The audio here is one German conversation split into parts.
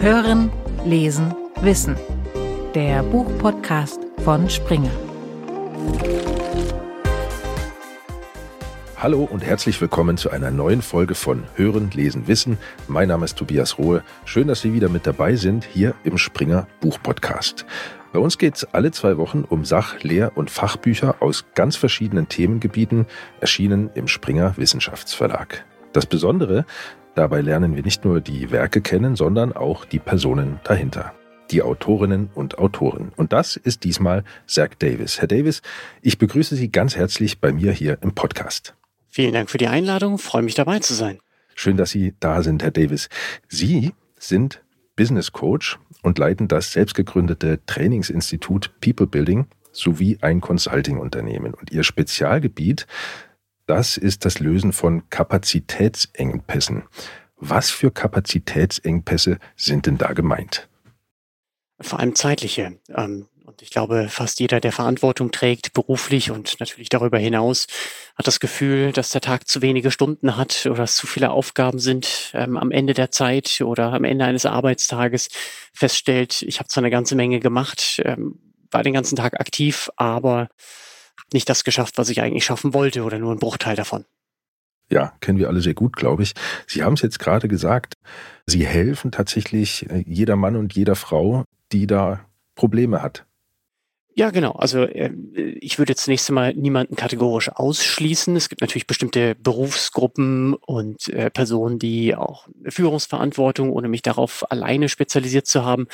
Hören, Lesen, Wissen. Der Buchpodcast von Springer. Hallo und herzlich willkommen zu einer neuen Folge von Hören, Lesen, Wissen. Mein Name ist Tobias Rohe. Schön, dass Sie wieder mit dabei sind hier im Springer Buchpodcast. Bei uns geht es alle zwei Wochen um Sach-, Lehr- und Fachbücher aus ganz verschiedenen Themengebieten, erschienen im Springer Wissenschaftsverlag. Das Besondere, dabei lernen wir nicht nur die Werke kennen, sondern auch die Personen dahinter. Die Autorinnen und Autoren. Und das ist diesmal Zach Davis. Herr Davis, ich begrüße Sie ganz herzlich bei mir hier im Podcast. Vielen Dank für die Einladung. Freue mich dabei zu sein. Schön, dass Sie da sind, Herr Davis. Sie sind Business Coach und leiten das selbstgegründete Trainingsinstitut People Building sowie ein Consulting-Unternehmen. Und Ihr Spezialgebiet, das ist das Lösen von Kapazitätsengpässen. Was für Kapazitätsengpässe sind denn da gemeint? Vor allem zeitliche. Ähm, und ich glaube, fast jeder, der Verantwortung trägt, beruflich und natürlich darüber hinaus, hat das Gefühl, dass der Tag zu wenige Stunden hat oder dass zu viele Aufgaben sind ähm, am Ende der Zeit oder am Ende eines Arbeitstages feststellt, ich habe zwar eine ganze Menge gemacht, ähm, war den ganzen Tag aktiv, aber nicht das geschafft, was ich eigentlich schaffen wollte oder nur ein Bruchteil davon. Ja, kennen wir alle sehr gut, glaube ich. Sie haben es jetzt gerade gesagt, Sie helfen tatsächlich äh, jeder Mann und jeder Frau, die da Probleme hat. Ja, genau. Also äh, ich würde jetzt zunächst einmal niemanden kategorisch ausschließen. Es gibt natürlich bestimmte Berufsgruppen und äh, Personen, die auch Führungsverantwortung, ohne mich darauf alleine spezialisiert zu haben,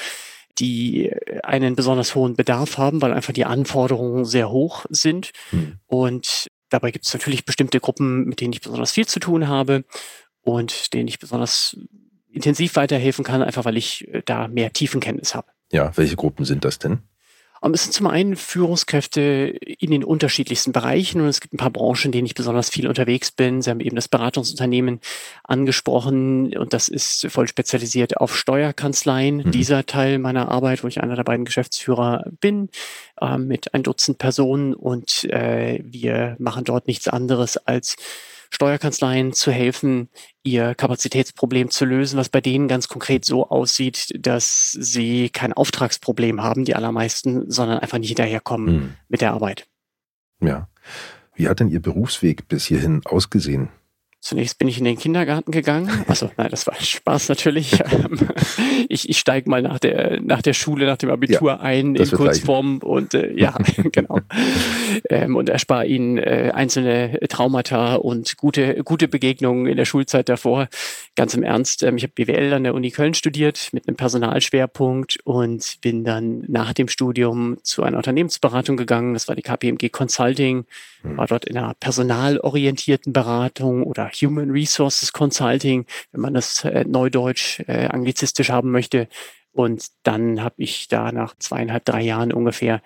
die einen besonders hohen Bedarf haben, weil einfach die Anforderungen sehr hoch sind. Hm. Und dabei gibt es natürlich bestimmte Gruppen, mit denen ich besonders viel zu tun habe und denen ich besonders intensiv weiterhelfen kann, einfach weil ich äh, da mehr Tiefenkenntnis habe. Ja, welche Gruppen sind das denn? Es sind zum einen Führungskräfte in den unterschiedlichsten Bereichen und es gibt ein paar Branchen, in denen ich besonders viel unterwegs bin. Sie haben eben das Beratungsunternehmen angesprochen und das ist voll spezialisiert auf Steuerkanzleien. Mhm. Dieser Teil meiner Arbeit, wo ich einer der beiden Geschäftsführer bin, äh, mit ein Dutzend Personen und äh, wir machen dort nichts anderes als Steuerkanzleien zu helfen, ihr Kapazitätsproblem zu lösen, was bei denen ganz konkret so aussieht, dass sie kein Auftragsproblem haben, die allermeisten, sondern einfach nicht hinterherkommen hm. mit der Arbeit. Ja. Wie hat denn Ihr Berufsweg bis hierhin ausgesehen? Zunächst bin ich in den Kindergarten gegangen. Also nein, das war Spaß natürlich. Ich ich steige mal nach der, nach der Schule, nach dem Abitur ja, ein in Kurzform und äh, ja, genau. Ähm, und erspare Ihnen äh, einzelne Traumata und gute, gute Begegnungen in der Schulzeit davor. Ganz im Ernst, ähm, ich habe BWL an der Uni Köln studiert mit einem Personalschwerpunkt und bin dann nach dem Studium zu einer Unternehmensberatung gegangen. Das war die KPMG Consulting, hm. war dort in einer personalorientierten Beratung oder Human Resources Consulting, wenn man das äh, neudeutsch äh, anglizistisch haben möchte. Und dann habe ich da nach zweieinhalb, drei Jahren ungefähr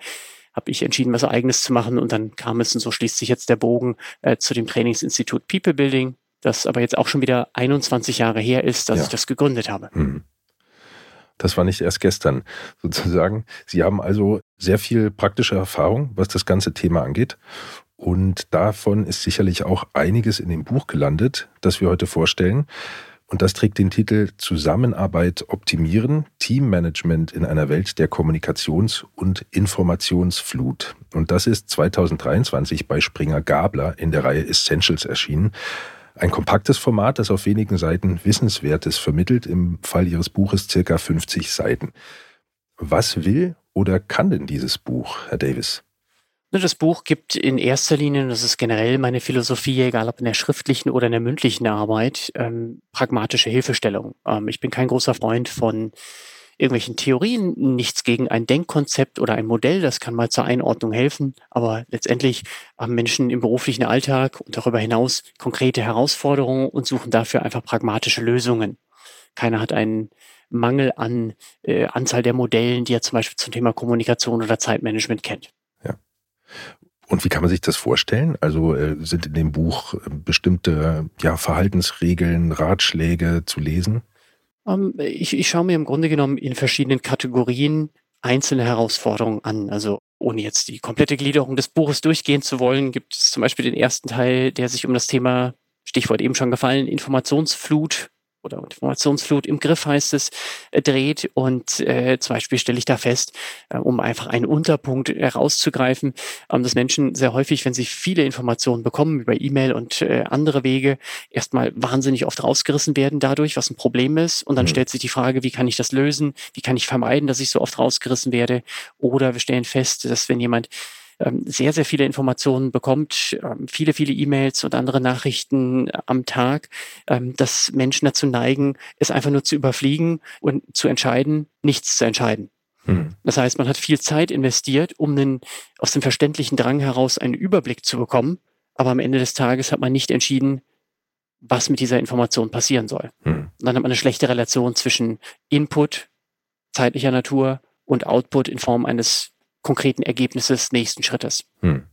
habe ich entschieden, was eigenes zu machen und dann kam es und so schließt sich jetzt der Bogen äh, zu dem Trainingsinstitut People Building, das aber jetzt auch schon wieder 21 Jahre her ist, dass ja. ich das gegründet habe. Hm. Das war nicht erst gestern sozusagen. Sie haben also sehr viel praktische Erfahrung, was das ganze Thema angeht. Und davon ist sicherlich auch einiges in dem Buch gelandet, das wir heute vorstellen. Und das trägt den Titel Zusammenarbeit optimieren, Teammanagement in einer Welt der Kommunikations- und Informationsflut. Und das ist 2023 bei Springer Gabler in der Reihe Essentials erschienen. Ein kompaktes Format, das auf wenigen Seiten Wissenswertes vermittelt, im Fall Ihres Buches circa 50 Seiten. Was will oder kann denn dieses Buch, Herr Davis? Das Buch gibt in erster Linie, das ist generell meine Philosophie, egal ob in der schriftlichen oder in der mündlichen Arbeit, ähm, pragmatische Hilfestellung. Ähm, ich bin kein großer Freund von irgendwelchen Theorien, nichts gegen ein Denkkonzept oder ein Modell, das kann mal zur Einordnung helfen, aber letztendlich haben Menschen im beruflichen Alltag und darüber hinaus konkrete Herausforderungen und suchen dafür einfach pragmatische Lösungen. Keiner hat einen Mangel an äh, Anzahl der Modellen, die er zum Beispiel zum Thema Kommunikation oder Zeitmanagement kennt. Und wie kann man sich das vorstellen? Also äh, sind in dem Buch äh, bestimmte ja, Verhaltensregeln, Ratschläge zu lesen? Ähm, ich, ich schaue mir im Grunde genommen in verschiedenen Kategorien einzelne Herausforderungen an. Also ohne jetzt die komplette Gliederung des Buches durchgehen zu wollen, gibt es zum Beispiel den ersten Teil, der sich um das Thema, Stichwort eben schon gefallen, Informationsflut oder Informationsflut im Griff heißt es, äh, dreht. Und äh, zum Beispiel stelle ich da fest, äh, um einfach einen Unterpunkt herauszugreifen, ähm, dass Menschen sehr häufig, wenn sie viele Informationen bekommen über E-Mail und äh, andere Wege, erstmal wahnsinnig oft rausgerissen werden dadurch, was ein Problem ist. Und dann mhm. stellt sich die Frage, wie kann ich das lösen? Wie kann ich vermeiden, dass ich so oft rausgerissen werde? Oder wir stellen fest, dass wenn jemand sehr, sehr viele Informationen bekommt, ähm, viele, viele E-Mails und andere Nachrichten am Tag, ähm, dass Menschen dazu neigen, es einfach nur zu überfliegen und zu entscheiden, nichts zu entscheiden. Hm. Das heißt, man hat viel Zeit investiert, um einen, aus dem verständlichen Drang heraus einen Überblick zu bekommen, aber am Ende des Tages hat man nicht entschieden, was mit dieser Information passieren soll. Hm. Und dann hat man eine schlechte Relation zwischen Input zeitlicher Natur und Output in Form eines konkreten Ergebnisses nächsten Schrittes. Hm.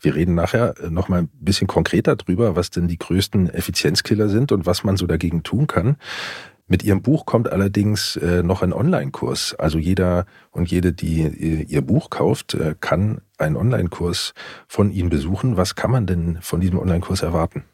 Wir reden nachher noch mal ein bisschen konkreter drüber, was denn die größten Effizienzkiller sind und was man so dagegen tun kann. Mit Ihrem Buch kommt allerdings äh, noch ein Online-Kurs. Also jeder und jede, die äh, Ihr Buch kauft, äh, kann einen Online-Kurs von Ihnen besuchen. Was kann man denn von diesem Online-Kurs erwarten?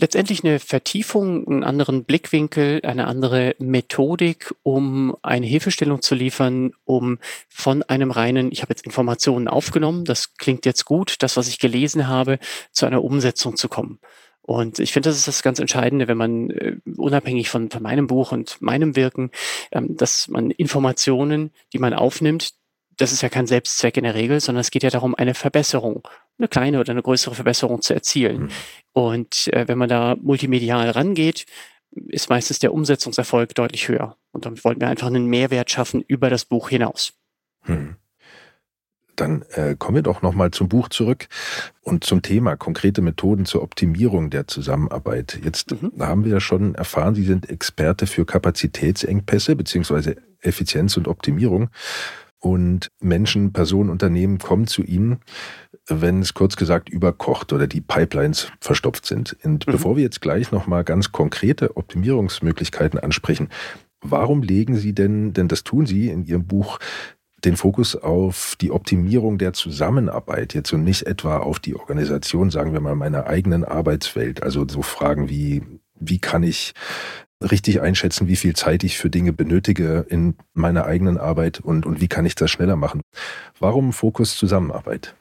Letztendlich eine Vertiefung, einen anderen Blickwinkel, eine andere Methodik, um eine Hilfestellung zu liefern, um von einem reinen, ich habe jetzt Informationen aufgenommen, das klingt jetzt gut, das, was ich gelesen habe, zu einer Umsetzung zu kommen. Und ich finde, das ist das ganz Entscheidende, wenn man äh, unabhängig von, von meinem Buch und meinem Wirken, ähm, dass man Informationen, die man aufnimmt, das ist ja kein Selbstzweck in der Regel, sondern es geht ja darum, eine Verbesserung, eine kleine oder eine größere Verbesserung zu erzielen. Mhm. Und äh, wenn man da multimedial rangeht, ist meistens der Umsetzungserfolg deutlich höher. Und damit wollten wir einfach einen Mehrwert schaffen über das Buch hinaus. Mhm. Dann äh, kommen wir doch nochmal zum Buch zurück und zum Thema konkrete Methoden zur Optimierung der Zusammenarbeit. Jetzt mhm. haben wir ja schon erfahren, Sie sind Experte für Kapazitätsengpässe beziehungsweise Effizienz und Optimierung. Und Menschen, Personen, Unternehmen kommen zu Ihnen, wenn es kurz gesagt überkocht oder die Pipelines verstopft sind. Und mhm. bevor wir jetzt gleich nochmal ganz konkrete Optimierungsmöglichkeiten ansprechen, warum legen Sie denn, denn das tun Sie in Ihrem Buch, den Fokus auf die Optimierung der Zusammenarbeit jetzt und nicht etwa auf die Organisation, sagen wir mal, meiner eigenen Arbeitswelt. Also so Fragen wie, wie kann ich richtig einschätzen, wie viel Zeit ich für Dinge benötige in meiner eigenen Arbeit und, und wie kann ich das schneller machen. Warum Fokus Zusammenarbeit?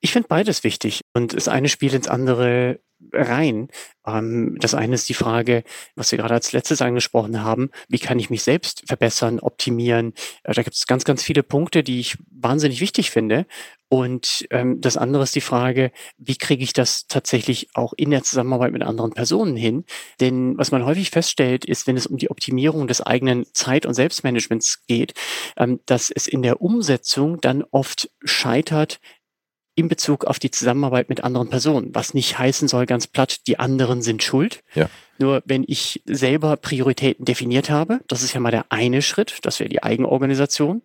Ich finde beides wichtig und das eine spielt ins andere rein. Ähm, das eine ist die Frage, was wir gerade als letztes angesprochen haben, wie kann ich mich selbst verbessern, optimieren? Äh, da gibt es ganz, ganz viele Punkte, die ich wahnsinnig wichtig finde. Und ähm, das andere ist die Frage, wie kriege ich das tatsächlich auch in der Zusammenarbeit mit anderen Personen hin? Denn was man häufig feststellt, ist, wenn es um die Optimierung des eigenen Zeit- und Selbstmanagements geht, ähm, dass es in der Umsetzung dann oft scheitert, in Bezug auf die Zusammenarbeit mit anderen Personen, was nicht heißen soll, ganz platt, die anderen sind schuld. Ja. Nur wenn ich selber Prioritäten definiert habe, das ist ja mal der eine Schritt, das wäre die Eigenorganisation.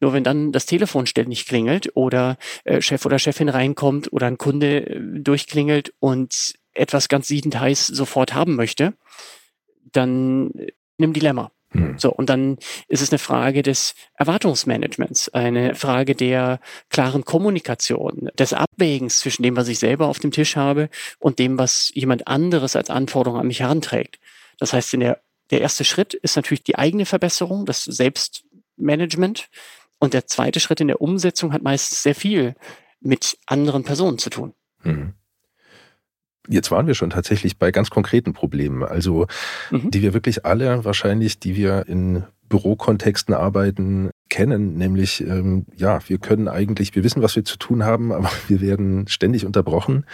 Nur wenn dann das Telefon ständig klingelt oder äh, Chef oder Chefin reinkommt oder ein Kunde äh, durchklingelt und etwas ganz siedend heiß sofort haben möchte, dann äh, nimm Dilemma. Hm. So, und dann ist es eine Frage des Erwartungsmanagements, eine Frage der klaren Kommunikation, des Abwägens zwischen dem, was ich selber auf dem Tisch habe und dem, was jemand anderes als Anforderung an mich heranträgt. Das heißt, in der, der erste Schritt ist natürlich die eigene Verbesserung, das Selbstmanagement. Und der zweite Schritt in der Umsetzung hat meistens sehr viel mit anderen Personen zu tun. Mhm. Jetzt waren wir schon tatsächlich bei ganz konkreten Problemen, also mhm. die wir wirklich alle wahrscheinlich, die wir in Bürokontexten arbeiten, kennen, nämlich ähm, ja, wir können eigentlich, wir wissen, was wir zu tun haben, aber wir werden ständig unterbrochen.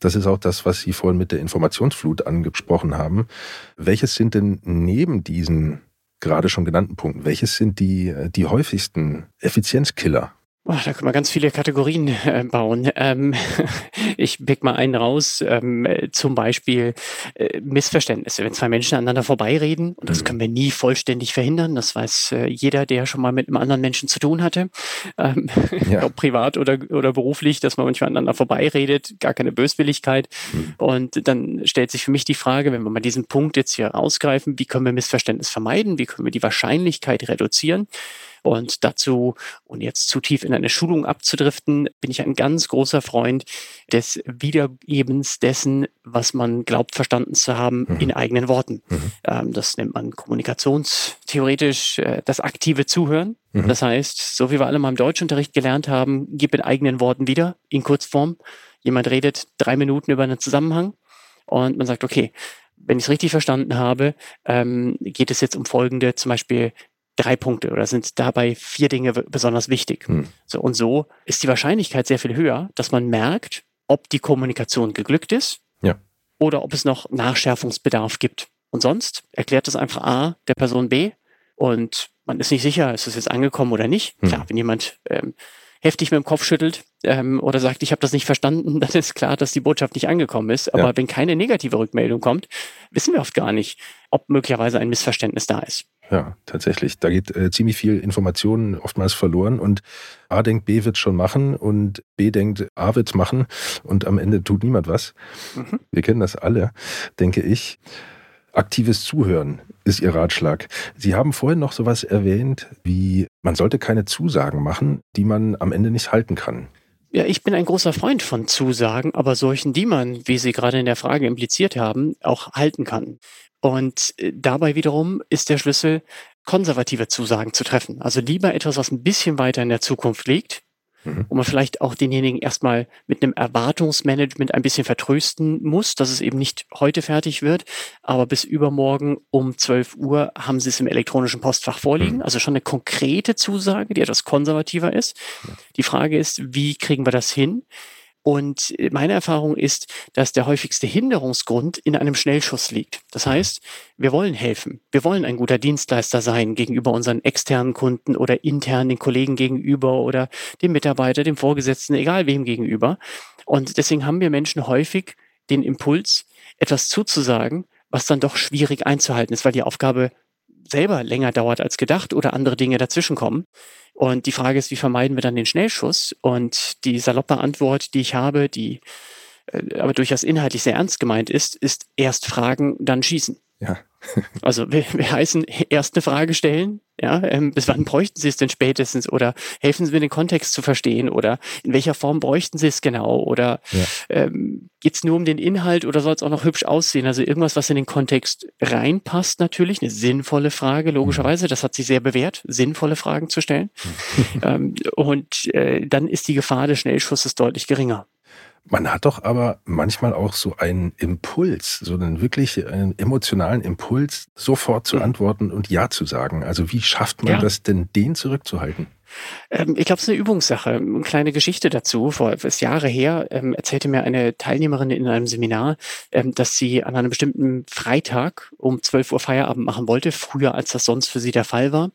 Das ist auch das, was Sie vorhin mit der Informationsflut angesprochen haben. Welches sind denn neben diesen gerade schon genannten Punkten, welches sind die, die häufigsten Effizienzkiller? Oh, da können wir ganz viele Kategorien äh, bauen. Ähm, ich pick mal einen raus, ähm, zum Beispiel äh, Missverständnisse. Wenn zwei Menschen aneinander vorbeireden, und das mhm. können wir nie vollständig verhindern, das weiß äh, jeder, der schon mal mit einem anderen Menschen zu tun hatte, ähm, ja. ob privat oder, oder beruflich, dass man manchmal aneinander vorbeiredet, gar keine Böswilligkeit. Mhm. Und dann stellt sich für mich die Frage, wenn wir mal diesen Punkt jetzt hier rausgreifen, wie können wir Missverständnis vermeiden, wie können wir die Wahrscheinlichkeit reduzieren? Und dazu, und jetzt zu tief in eine Schulung abzudriften, bin ich ein ganz großer Freund des Wiedergebens dessen, was man glaubt verstanden zu haben, mhm. in eigenen Worten. Mhm. Ähm, das nennt man kommunikationstheoretisch äh, das aktive Zuhören. Mhm. Das heißt, so wie wir alle mal im Deutschunterricht gelernt haben, gib in eigenen Worten wieder, in Kurzform. Jemand redet drei Minuten über einen Zusammenhang und man sagt, okay, wenn ich es richtig verstanden habe, ähm, geht es jetzt um folgende, zum Beispiel drei Punkte oder sind dabei vier Dinge besonders wichtig. Hm. So, und so ist die Wahrscheinlichkeit sehr viel höher, dass man merkt, ob die Kommunikation geglückt ist ja. oder ob es noch Nachschärfungsbedarf gibt. Und sonst erklärt es einfach A der Person B und man ist nicht sicher, ist es jetzt angekommen oder nicht. Hm. Klar, wenn jemand ähm, heftig mit dem Kopf schüttelt ähm, oder sagt, ich habe das nicht verstanden, dann ist klar, dass die Botschaft nicht angekommen ist. Aber ja. wenn keine negative Rückmeldung kommt, wissen wir oft gar nicht, ob möglicherweise ein Missverständnis da ist. Ja, tatsächlich. Da geht äh, ziemlich viel Information oftmals verloren und A denkt, B wird schon machen und B denkt, A wird machen und am Ende tut niemand was. Mhm. Wir kennen das alle, denke ich. Aktives Zuhören ist Ihr Ratschlag. Sie haben vorhin noch sowas erwähnt, wie man sollte keine Zusagen machen, die man am Ende nicht halten kann. Ja, ich bin ein großer Freund von Zusagen, aber solchen, die man, wie Sie gerade in der Frage impliziert haben, auch halten kann. Und äh, dabei wiederum ist der Schlüssel, konservative Zusagen zu treffen. Also lieber etwas, was ein bisschen weiter in der Zukunft liegt, mhm. wo man vielleicht auch denjenigen erstmal mit einem Erwartungsmanagement ein bisschen vertrösten muss, dass es eben nicht heute fertig wird, aber bis übermorgen um 12 Uhr haben sie es im elektronischen Postfach vorliegen. Mhm. Also schon eine konkrete Zusage, die etwas konservativer ist. Ja. Die Frage ist, wie kriegen wir das hin? Und meine Erfahrung ist, dass der häufigste Hinderungsgrund in einem Schnellschuss liegt. Das heißt, wir wollen helfen. Wir wollen ein guter Dienstleister sein gegenüber unseren externen Kunden oder intern den Kollegen gegenüber oder dem Mitarbeiter, dem Vorgesetzten, egal wem gegenüber. Und deswegen haben wir Menschen häufig den Impuls, etwas zuzusagen, was dann doch schwierig einzuhalten ist, weil die Aufgabe selber länger dauert als gedacht oder andere Dinge dazwischenkommen. Und die Frage ist, wie vermeiden wir dann den Schnellschuss? Und die saloppe Antwort, die ich habe, die äh, aber durchaus inhaltlich sehr ernst gemeint ist, ist erst fragen, dann schießen. Ja. Also wir, wir heißen erst eine Frage stellen, ja, ähm, bis wann bräuchten Sie es denn spätestens? Oder helfen Sie mir den Kontext zu verstehen? Oder in welcher Form bräuchten Sie es genau? Oder ja. ähm, geht es nur um den Inhalt oder soll es auch noch hübsch aussehen? Also irgendwas, was in den Kontext reinpasst natürlich, eine sinnvolle Frage, logischerweise, das hat sich sehr bewährt, sinnvolle Fragen zu stellen. Ähm, und äh, dann ist die Gefahr des Schnellschusses deutlich geringer. Man hat doch aber manchmal auch so einen Impuls, so einen wirklich einen emotionalen Impuls, sofort zu antworten und Ja zu sagen. Also wie schafft man ja. das denn, den zurückzuhalten? Ähm, ich glaube, es ist eine Übungssache. Eine kleine Geschichte dazu. Vor ist Jahre her ähm, erzählte mir eine Teilnehmerin in einem Seminar, ähm, dass sie an einem bestimmten Freitag um 12 Uhr Feierabend machen wollte, früher als das sonst für sie der Fall war.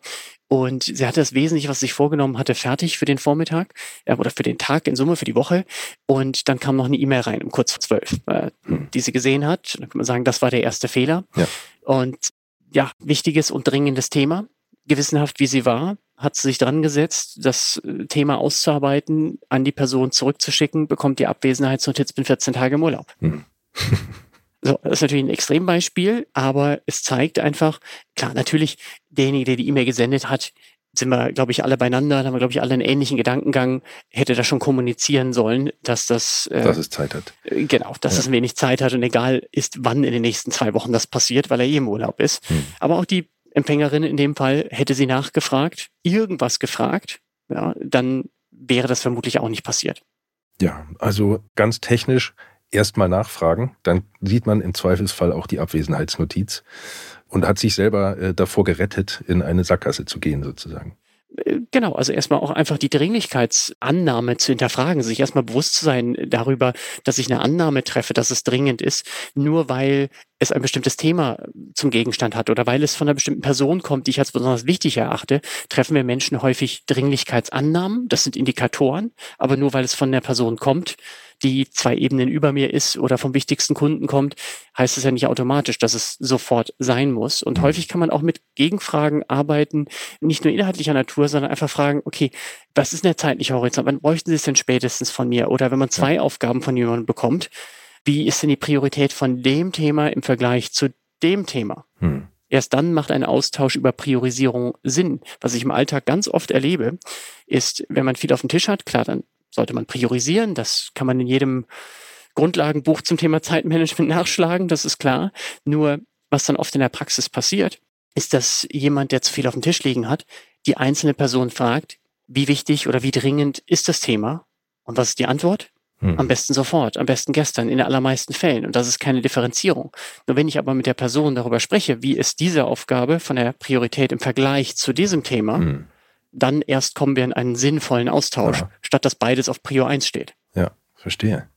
Und sie hatte das Wesentliche, was sie sich vorgenommen hatte, fertig für den Vormittag äh, oder für den Tag in Summe, für die Woche. Und dann kam noch eine E-Mail rein um kurz vor zwölf, äh, hm. die sie gesehen hat. Dann kann man sagen, das war der erste Fehler. Ja. Und ja, wichtiges und dringendes Thema. Gewissenhaft wie sie war, hat sie sich dran gesetzt, das äh, Thema auszuarbeiten, an die Person zurückzuschicken, bekommt die Abwesenheitsnotiz, bin 14 Tage im Urlaub. Hm. So, das ist natürlich ein Extrembeispiel, aber es zeigt einfach, klar, natürlich, derjenige, der die E-Mail gesendet hat, sind wir, glaube ich, alle beieinander, haben wir, glaube ich, alle einen ähnlichen Gedankengang, hätte da schon kommunizieren sollen, dass das... Äh, dass es Zeit hat. Äh, genau, dass ja. es wenig Zeit hat und egal ist, wann in den nächsten zwei Wochen das passiert, weil er eh im Urlaub ist. Hm. Aber auch die Empfängerin in dem Fall, hätte sie nachgefragt, irgendwas gefragt, ja, dann wäre das vermutlich auch nicht passiert. Ja, also ganz technisch erstmal nachfragen, dann sieht man im Zweifelsfall auch die Abwesenheitsnotiz und hat sich selber äh, davor gerettet, in eine Sackgasse zu gehen sozusagen. Äh, genau, also erstmal auch einfach die Dringlichkeitsannahme zu hinterfragen, sich erstmal bewusst zu sein darüber, dass ich eine Annahme treffe, dass es dringend ist, nur weil es ein bestimmtes Thema zum Gegenstand hat oder weil es von einer bestimmten Person kommt, die ich als besonders wichtig erachte, treffen wir Menschen häufig Dringlichkeitsannahmen. Das sind Indikatoren, aber nur weil es von der Person kommt, die zwei Ebenen über mir ist oder vom wichtigsten Kunden kommt, heißt es ja nicht automatisch, dass es sofort sein muss. Und häufig kann man auch mit Gegenfragen arbeiten, nicht nur inhaltlicher Natur, sondern einfach fragen, okay, was ist denn der zeitliche Horizont? Wann bräuchten Sie es denn spätestens von mir? Oder wenn man zwei Aufgaben von jemandem bekommt, wie ist denn die Priorität von dem Thema im Vergleich zu dem Thema? Hm. Erst dann macht ein Austausch über Priorisierung Sinn. Was ich im Alltag ganz oft erlebe, ist, wenn man viel auf dem Tisch hat, klar, dann sollte man priorisieren. Das kann man in jedem Grundlagenbuch zum Thema Zeitmanagement nachschlagen, das ist klar. Nur, was dann oft in der Praxis passiert, ist, dass jemand, der zu viel auf dem Tisch liegen hat, die einzelne Person fragt, wie wichtig oder wie dringend ist das Thema? Und was ist die Antwort? Hm. Am besten sofort, am besten gestern, in den allermeisten Fällen. Und das ist keine Differenzierung. Nur wenn ich aber mit der Person darüber spreche, wie ist diese Aufgabe von der Priorität im Vergleich zu diesem Thema, hm. dann erst kommen wir in einen sinnvollen Austausch, ja. statt dass beides auf Prio 1 steht. Ja, verstehe.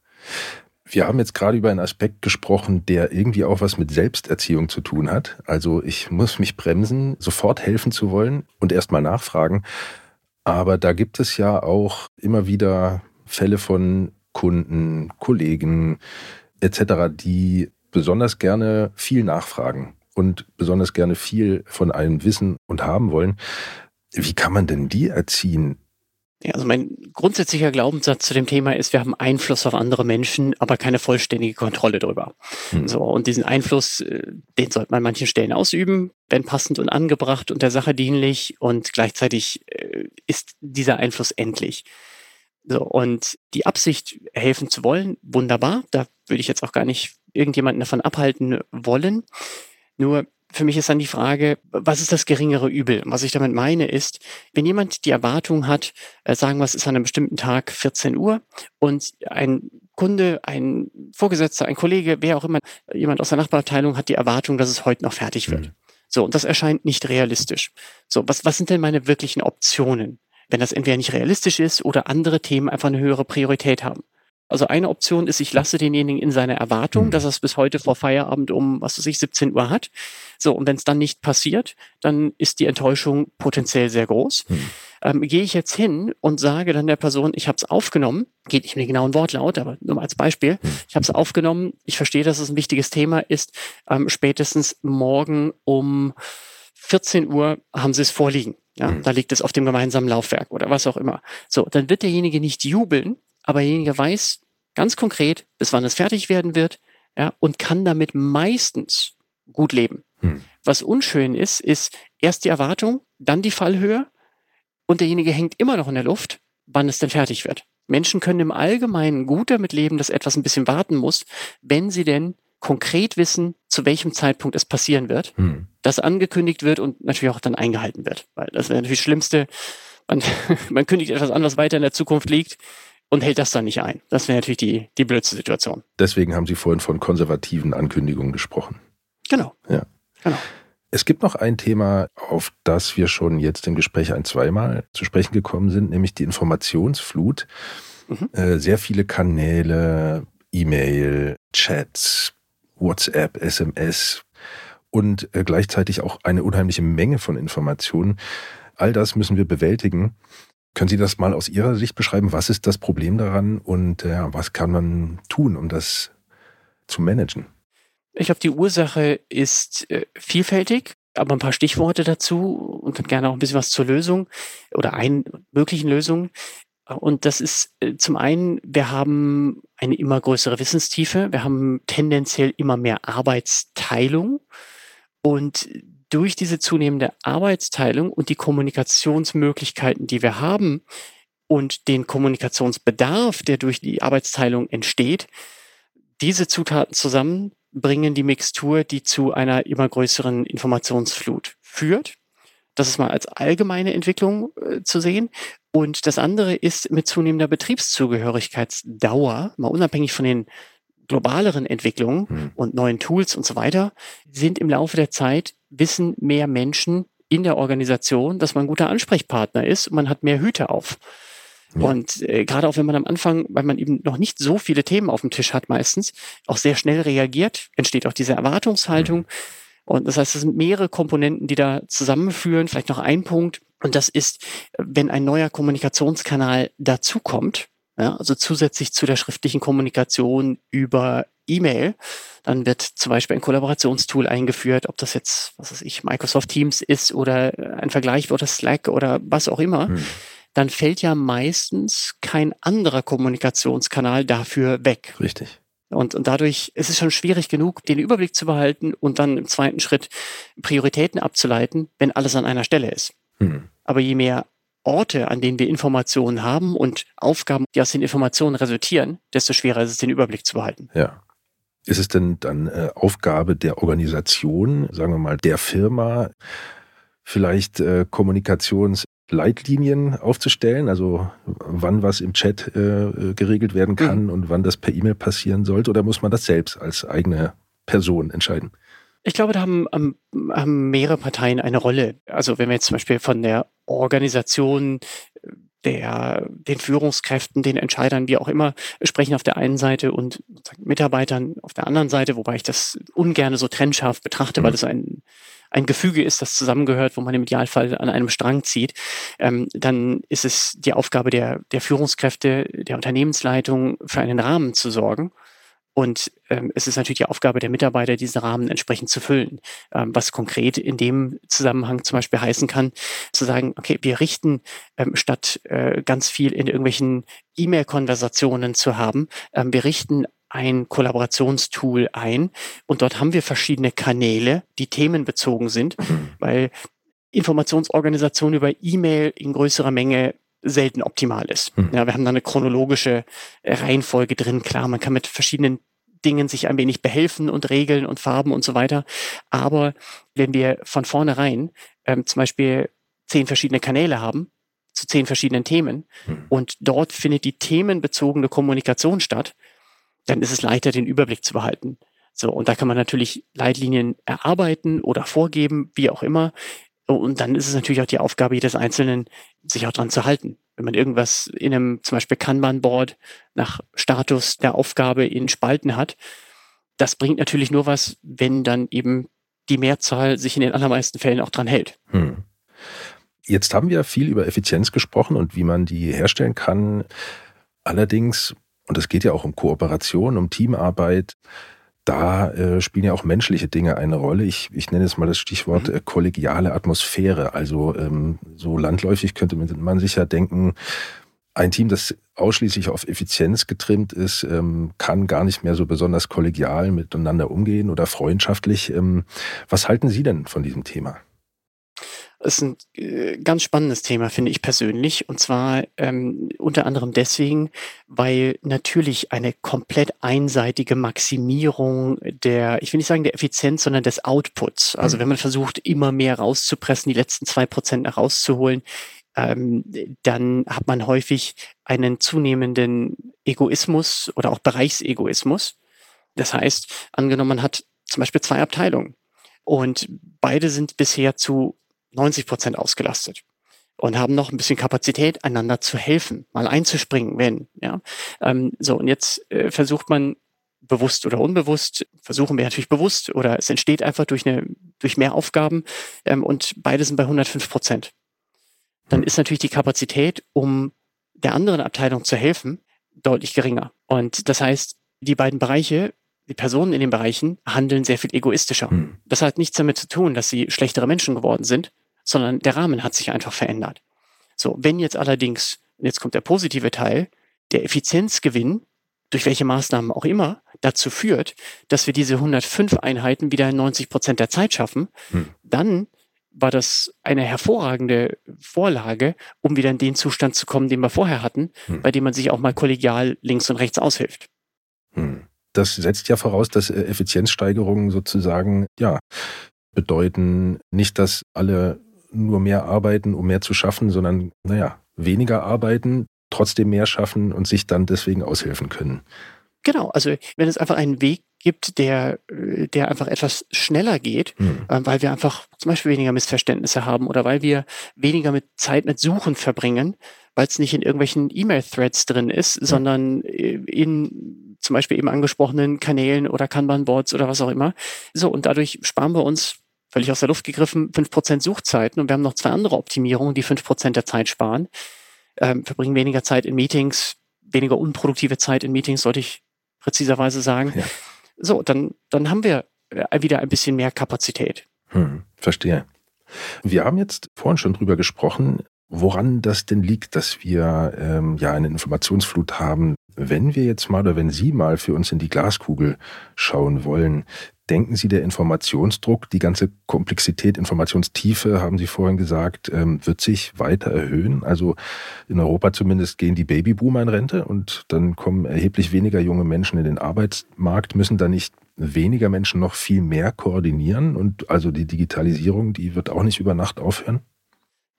Wir haben jetzt gerade über einen Aspekt gesprochen, der irgendwie auch was mit Selbsterziehung zu tun hat. Also ich muss mich bremsen, sofort helfen zu wollen und erstmal nachfragen. Aber da gibt es ja auch immer wieder Fälle von Kunden, Kollegen etc., die besonders gerne viel nachfragen und besonders gerne viel von einem wissen und haben wollen. Wie kann man denn die erziehen? Ja, also mein grundsätzlicher Glaubenssatz zu dem Thema ist, wir haben Einfluss auf andere Menschen, aber keine vollständige Kontrolle darüber. Hm. So, und diesen Einfluss, äh, den sollte man an manchen Stellen ausüben, wenn passend und angebracht und der Sache dienlich und gleichzeitig äh, ist dieser Einfluss endlich. So, und die Absicht, helfen zu wollen, wunderbar. Da würde ich jetzt auch gar nicht irgendjemanden davon abhalten wollen. Nur für mich ist dann die Frage, was ist das geringere Übel? Und was ich damit meine ist, wenn jemand die Erwartung hat, äh, sagen wir, es ist an einem bestimmten Tag 14 Uhr und ein Kunde, ein Vorgesetzter, ein Kollege, wer auch immer, jemand aus der Nachbarabteilung hat die Erwartung, dass es heute noch fertig wird. Mhm. So, und das erscheint nicht realistisch. So, was, was sind denn meine wirklichen Optionen? Wenn das entweder nicht realistisch ist oder andere Themen einfach eine höhere Priorität haben. Also eine Option ist, ich lasse denjenigen in seiner Erwartung, mhm. dass er es bis heute vor Feierabend um, was weiß ich, 17 Uhr hat. So, und wenn es dann nicht passiert, dann ist die Enttäuschung potenziell sehr groß. Mhm. Ähm, gehe ich jetzt hin und sage dann der Person, ich habe es aufgenommen, geht nicht mit dem genauen Wortlaut, aber nur mal als Beispiel, mhm. ich habe es aufgenommen, ich verstehe, dass es ein wichtiges Thema ist, ähm, spätestens morgen um 14 Uhr haben Sie es vorliegen. Ja, mhm. da liegt es auf dem gemeinsamen Laufwerk oder was auch immer. So, dann wird derjenige nicht jubeln, aber derjenige weiß ganz konkret, bis wann es fertig werden wird, ja, und kann damit meistens gut leben. Mhm. Was unschön ist, ist erst die Erwartung, dann die Fallhöhe und derjenige hängt immer noch in der Luft, wann es denn fertig wird. Menschen können im Allgemeinen gut damit leben, dass etwas ein bisschen warten muss, wenn sie denn konkret wissen, zu welchem Zeitpunkt es passieren wird, hm. das angekündigt wird und natürlich auch dann eingehalten wird. Weil das wäre natürlich das Schlimmste, man, man kündigt etwas an, was weiter in der Zukunft liegt und hält das dann nicht ein. Das wäre natürlich die, die blödste Situation. Deswegen haben Sie vorhin von konservativen Ankündigungen gesprochen. Genau. Ja. Genau. Es gibt noch ein Thema, auf das wir schon jetzt im Gespräch ein, zweimal zu sprechen gekommen sind, nämlich die Informationsflut. Mhm. Äh, sehr viele Kanäle, E-Mail, Chats, WhatsApp, SMS und äh, gleichzeitig auch eine unheimliche Menge von Informationen. All das müssen wir bewältigen. Können Sie das mal aus Ihrer Sicht beschreiben? Was ist das Problem daran und äh, was kann man tun, um das zu managen? Ich glaube, die Ursache ist äh, vielfältig, aber ein paar Stichworte dazu und dann gerne auch ein bisschen was zur Lösung oder einen möglichen Lösungen. Und das ist äh, zum einen, wir haben eine immer größere Wissenstiefe, wir haben tendenziell immer mehr Arbeitsteilung und durch diese zunehmende Arbeitsteilung und die Kommunikationsmöglichkeiten, die wir haben und den Kommunikationsbedarf, der durch die Arbeitsteilung entsteht, diese Zutaten zusammen bringen die Mixtur, die zu einer immer größeren Informationsflut führt. Das ist mal als allgemeine Entwicklung äh, zu sehen. Und das andere ist mit zunehmender Betriebszugehörigkeitsdauer, mal unabhängig von den globaleren Entwicklungen hm. und neuen Tools und so weiter, sind im Laufe der Zeit, wissen mehr Menschen in der Organisation, dass man ein guter Ansprechpartner ist und man hat mehr Hüte auf. Ja. Und äh, gerade auch wenn man am Anfang, weil man eben noch nicht so viele Themen auf dem Tisch hat meistens, auch sehr schnell reagiert, entsteht auch diese Erwartungshaltung. Mhm. Und das heißt, es sind mehrere Komponenten, die da zusammenführen. Vielleicht noch ein Punkt. Und das ist, wenn ein neuer Kommunikationskanal dazukommt, ja, also zusätzlich zu der schriftlichen Kommunikation über E-Mail, dann wird zum Beispiel ein Kollaborationstool eingeführt, ob das jetzt, was weiß ich, Microsoft Teams ist oder ein Vergleich oder Slack oder was auch immer. Hm. Dann fällt ja meistens kein anderer Kommunikationskanal dafür weg. Richtig. Und, und dadurch ist es schon schwierig genug, den Überblick zu behalten und dann im zweiten Schritt Prioritäten abzuleiten, wenn alles an einer Stelle ist. Mhm. Aber je mehr Orte, an denen wir Informationen haben und Aufgaben, die aus den Informationen resultieren, desto schwerer ist es, den Überblick zu behalten. Ja. Ist es denn dann äh, Aufgabe der Organisation, sagen wir mal der Firma, vielleicht äh, Kommunikationsleitlinien aufzustellen, also wann was im Chat äh, geregelt werden kann mhm. und wann das per E-Mail passieren sollte, oder muss man das selbst als eigene Person entscheiden? Ich glaube, da haben, haben mehrere Parteien eine Rolle. Also wenn wir jetzt zum Beispiel von der Organisation der, den Führungskräften, den Entscheidern, wie auch immer, sprechen auf der einen Seite und Mitarbeitern auf der anderen Seite, wobei ich das ungern so trennscharf betrachte, mhm. weil es ein, ein Gefüge ist, das zusammengehört, wo man im Idealfall an einem Strang zieht, ähm, dann ist es die Aufgabe der, der Führungskräfte, der Unternehmensleitung, für einen Rahmen zu sorgen und ähm, es ist natürlich die Aufgabe der Mitarbeiter, diesen Rahmen entsprechend zu füllen. Ähm, was konkret in dem Zusammenhang zum Beispiel heißen kann, zu sagen, okay, wir richten ähm, statt äh, ganz viel in irgendwelchen E-Mail-Konversationen zu haben, ähm, wir richten ein Kollaborationstool ein und dort haben wir verschiedene Kanäle, die themenbezogen sind, mhm. weil Informationsorganisation über E-Mail in größerer Menge selten optimal ist. Hm. Ja, wir haben da eine chronologische äh, Reihenfolge drin. Klar, man kann mit verschiedenen Dingen sich ein wenig behelfen und Regeln und Farben und so weiter. Aber wenn wir von vornherein ähm, zum Beispiel zehn verschiedene Kanäle haben, zu zehn verschiedenen Themen hm. und dort findet die themenbezogene Kommunikation statt, dann ist es leichter, den Überblick zu behalten. So, und da kann man natürlich Leitlinien erarbeiten oder vorgeben, wie auch immer. Und dann ist es natürlich auch die Aufgabe jedes Einzelnen, sich auch dran zu halten. Wenn man irgendwas in einem zum Beispiel Kanban-Board nach Status der Aufgabe in Spalten hat, das bringt natürlich nur was, wenn dann eben die Mehrzahl sich in den allermeisten Fällen auch dran hält. Hm. Jetzt haben wir viel über Effizienz gesprochen und wie man die herstellen kann. Allerdings, und es geht ja auch um Kooperation, um Teamarbeit, da äh, spielen ja auch menschliche Dinge eine Rolle. Ich, ich nenne es mal das Stichwort mhm. äh, kollegiale Atmosphäre. Also ähm, so landläufig könnte man sich ja denken, ein Team, das ausschließlich auf Effizienz getrimmt ist, ähm, kann gar nicht mehr so besonders kollegial miteinander umgehen oder freundschaftlich. Ähm, was halten Sie denn von diesem Thema? Ist ein äh, ganz spannendes Thema, finde ich persönlich. Und zwar ähm, unter anderem deswegen, weil natürlich eine komplett einseitige Maximierung der, ich will nicht sagen der Effizienz, sondern des Outputs. Also mhm. wenn man versucht, immer mehr rauszupressen, die letzten zwei Prozent herauszuholen, ähm, dann hat man häufig einen zunehmenden Egoismus oder auch Bereichsegoismus. Das heißt, angenommen, man hat zum Beispiel zwei Abteilungen und beide sind bisher zu 90 Prozent ausgelastet und haben noch ein bisschen Kapazität, einander zu helfen, mal einzuspringen, wenn. Ja, ähm, so und jetzt äh, versucht man bewusst oder unbewusst, versuchen wir natürlich bewusst oder es entsteht einfach durch eine durch mehr Aufgaben ähm, und beide sind bei 105 Prozent. Dann ist natürlich die Kapazität, um der anderen Abteilung zu helfen, deutlich geringer. Und das heißt, die beiden Bereiche die Personen in den Bereichen handeln sehr viel egoistischer. Hm. Das hat nichts damit zu tun, dass sie schlechtere Menschen geworden sind, sondern der Rahmen hat sich einfach verändert. So, wenn jetzt allerdings, jetzt kommt der positive Teil, der Effizienzgewinn, durch welche Maßnahmen auch immer, dazu führt, dass wir diese 105 Einheiten wieder in 90 Prozent der Zeit schaffen, hm. dann war das eine hervorragende Vorlage, um wieder in den Zustand zu kommen, den wir vorher hatten, hm. bei dem man sich auch mal kollegial links und rechts aushilft. Hm. Das setzt ja voraus, dass äh, Effizienzsteigerungen sozusagen, ja, bedeuten nicht, dass alle nur mehr arbeiten, um mehr zu schaffen, sondern, naja, weniger arbeiten, trotzdem mehr schaffen und sich dann deswegen aushelfen können. Genau, also wenn es einfach einen Weg gibt, der, der einfach etwas schneller geht, hm. äh, weil wir einfach zum Beispiel weniger Missverständnisse haben oder weil wir weniger mit Zeit mit Suchen verbringen, weil es nicht in irgendwelchen E-Mail-Threads drin ist, hm. sondern äh, in zum Beispiel eben angesprochenen Kanälen oder Kanban-Boards oder was auch immer. So, und dadurch sparen wir uns völlig aus der Luft gegriffen, 5% Suchzeiten und wir haben noch zwei andere Optimierungen, die 5% der Zeit sparen. Ähm, verbringen weniger Zeit in Meetings, weniger unproduktive Zeit in Meetings, sollte ich präziserweise sagen. Ja. So, dann, dann haben wir äh, wieder ein bisschen mehr Kapazität. Hm, verstehe. Wir haben jetzt vorhin schon drüber gesprochen, woran das denn liegt, dass wir ähm, ja eine Informationsflut haben, Wenn wir jetzt mal oder wenn Sie mal für uns in die Glaskugel schauen wollen, denken Sie, der Informationsdruck, die ganze Komplexität, Informationstiefe, haben Sie vorhin gesagt, ähm, wird sich weiter erhöhen? Also in Europa zumindest gehen die Babyboomer in Rente und dann kommen erheblich weniger junge Menschen in den Arbeitsmarkt. Müssen da nicht weniger Menschen noch viel mehr koordinieren? Und also die Digitalisierung, die wird auch nicht über Nacht aufhören?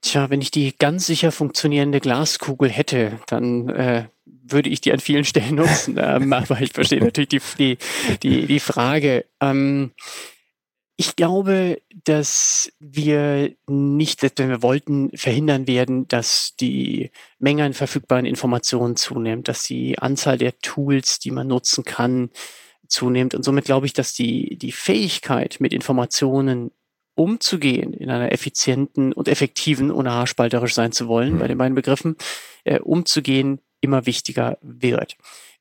Tja, wenn ich die ganz sicher funktionierende Glaskugel hätte, dann äh, würde ich die an vielen Stellen nutzen. ähm, aber ich verstehe natürlich die, die, die, die Frage. Ähm, ich glaube, dass wir nicht, wenn wir wollten, verhindern werden, dass die Menge an verfügbaren Informationen zunimmt, dass die Anzahl der Tools, die man nutzen kann, zunimmt. Und somit glaube ich, dass die, die Fähigkeit, mit Informationen umzugehen in einer effizienten und effektiven, ohne haarspalterisch sein zu wollen, mhm. bei den beiden Begriffen, äh, umzugehen, immer wichtiger wird.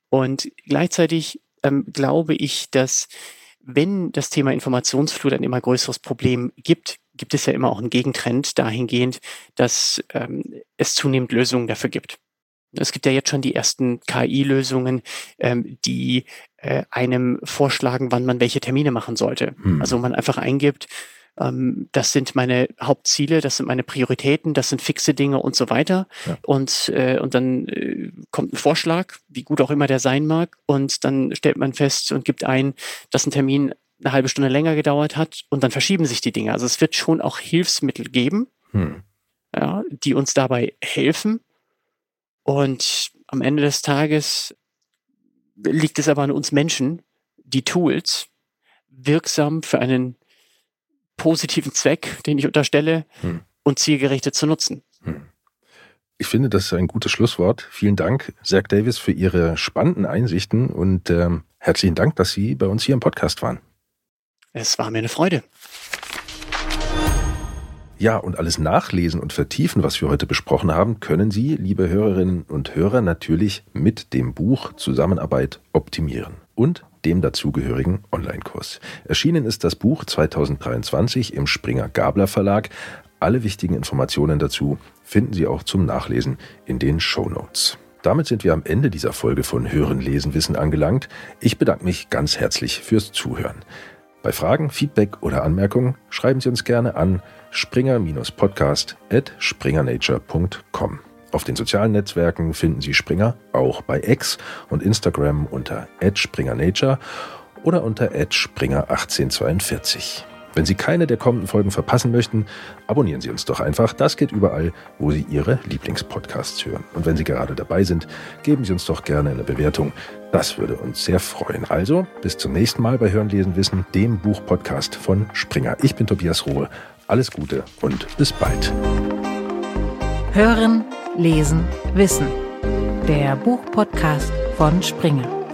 Und gleichzeitig ähm, glaube ich, dass wenn das Thema Informationsflut ein immer größeres Problem gibt, gibt es ja immer auch einen Gegentrend dahingehend, dass ähm, es zunehmend Lösungen dafür gibt. Es gibt ja jetzt schon die ersten KI-Lösungen, ähm, die äh, einem vorschlagen, wann man welche Termine machen sollte. Hm. Also man einfach eingibt, ähm, das sind meine Hauptziele, das sind meine Prioritäten, das sind fixe Dinge und so weiter. Ja. Und, äh, und dann äh, kommt ein Vorschlag, wie gut auch immer der sein mag, und dann stellt man fest und gibt ein, dass ein Termin eine halbe Stunde länger gedauert hat und dann verschieben sich die Dinge. Also es wird schon auch Hilfsmittel geben, hm. ja, die uns dabei helfen. Und am Ende des Tages liegt es aber an uns Menschen, die Tools wirksam für einen positiven Zweck, den ich unterstelle, hm. und zielgerichtet zu nutzen. Hm. Ich finde, das ist ein gutes Schlusswort. Vielen Dank, Zach Davis, für Ihre spannenden Einsichten und ähm, herzlichen Dank, dass Sie bei uns hier im Podcast waren. Es war mir eine Freude. Ja, und alles nachlesen und vertiefen, was wir heute besprochen haben, können Sie, liebe Hörerinnen und Hörer, natürlich mit dem Buch Zusammenarbeit optimieren und dem dazugehörigen Online-Kurs. Erschienen ist das Buch 2023 im Springer Gabler Verlag. Alle wichtigen Informationen dazu finden Sie auch zum Nachlesen in den Show Notes. Damit sind wir am Ende dieser Folge von Hören, Lesen, Wissen angelangt. Ich bedanke mich ganz herzlich fürs Zuhören. Bei Fragen, Feedback oder Anmerkungen schreiben Sie uns gerne an springer-podcast at springernature.com. Auf den sozialen Netzwerken finden Sie Springer auch bei X und Instagram unter @springernature oder unter @springer1842. Wenn Sie keine der kommenden Folgen verpassen möchten, abonnieren Sie uns doch einfach. Das geht überall, wo Sie Ihre Lieblingspodcasts hören. Und wenn Sie gerade dabei sind, geben Sie uns doch gerne eine Bewertung. Das würde uns sehr freuen. Also, bis zum nächsten Mal bei Hören, Lesen, Wissen, dem Buchpodcast von Springer. Ich bin Tobias Rohe. Alles Gute und bis bald. Hören, Lesen, Wissen. Der Buchpodcast von Springer.